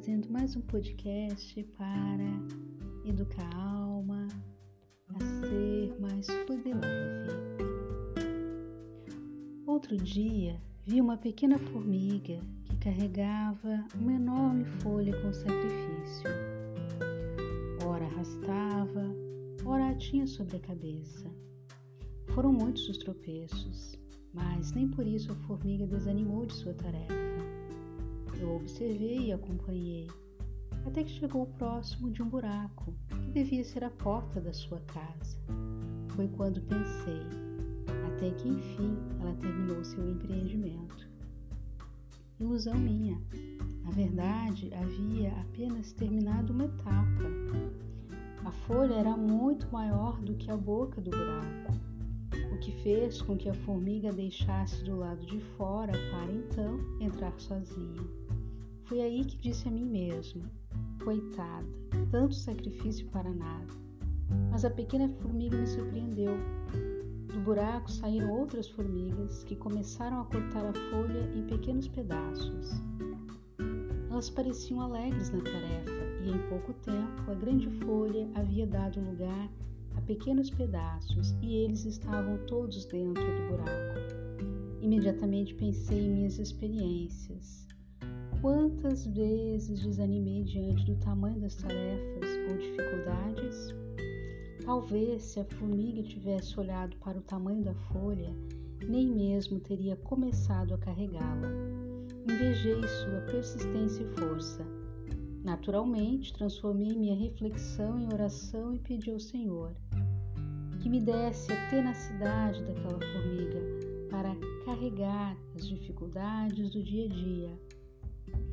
trazendo mais um podcast para educar a alma a ser mais fluida e leve. Outro dia, vi uma pequena formiga que carregava uma enorme folha com sacrifício. Ora arrastava, ora a tinha sobre a cabeça. Foram muitos os tropeços, mas nem por isso a formiga desanimou de sua tarefa. Eu observei e acompanhei, até que chegou próximo de um buraco que devia ser a porta da sua casa. Foi quando pensei, até que enfim ela terminou seu empreendimento. Ilusão minha. Na verdade, havia apenas terminado uma etapa. A folha era muito maior do que a boca do buraco, o que fez com que a formiga deixasse do lado de fora para então entrar sozinha. Foi aí que disse a mim mesmo: Coitada, tanto sacrifício para nada. Mas a pequena formiga me surpreendeu. Do buraco saíram outras formigas que começaram a cortar a folha em pequenos pedaços. Elas pareciam alegres na tarefa e em pouco tempo a grande folha havia dado lugar a pequenos pedaços e eles estavam todos dentro do buraco. Imediatamente pensei em minhas experiências. Quantas vezes desanimei diante do tamanho das tarefas ou dificuldades? Talvez se a formiga tivesse olhado para o tamanho da folha, nem mesmo teria começado a carregá-la. Invejei sua persistência e força. Naturalmente, transformei minha reflexão em oração e pedi ao Senhor que me desse a tenacidade daquela formiga para carregar as dificuldades do dia a dia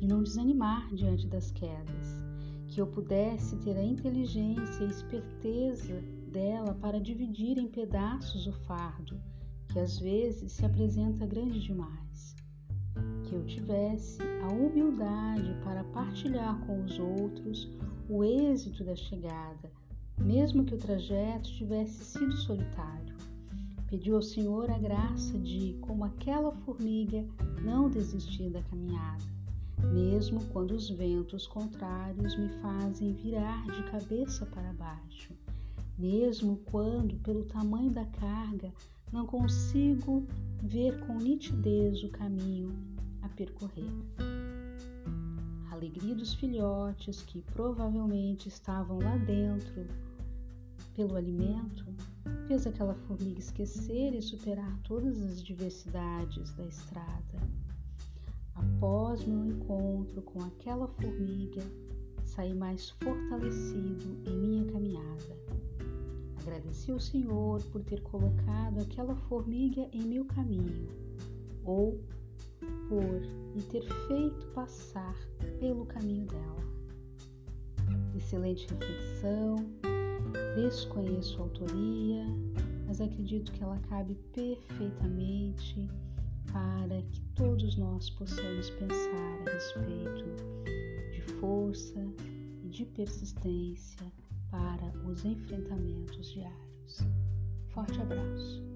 e não desanimar diante das quedas, que eu pudesse ter a inteligência e esperteza dela para dividir em pedaços o fardo, que às vezes se apresenta grande demais. Que eu tivesse a humildade para partilhar com os outros o êxito da chegada, mesmo que o trajeto tivesse sido solitário. Pediu ao Senhor a graça de, como aquela formiga, não desistir da caminhada mesmo quando os ventos contrários me fazem virar de cabeça para baixo, mesmo quando, pelo tamanho da carga, não consigo ver com nitidez o caminho a percorrer. A alegria dos filhotes que provavelmente estavam lá dentro pelo alimento fez aquela formiga esquecer e superar todas as diversidades da estrada Após meu encontro com aquela formiga, saí mais fortalecido em minha caminhada. Agradeci ao Senhor por ter colocado aquela formiga em meu caminho, ou por me ter feito passar pelo caminho dela. Excelente reflexão, desconheço a autoria, mas acredito que ela cabe perfeitamente para que todos nós possamos pensar a respeito de força e de persistência para os enfrentamentos diários. Forte abraço!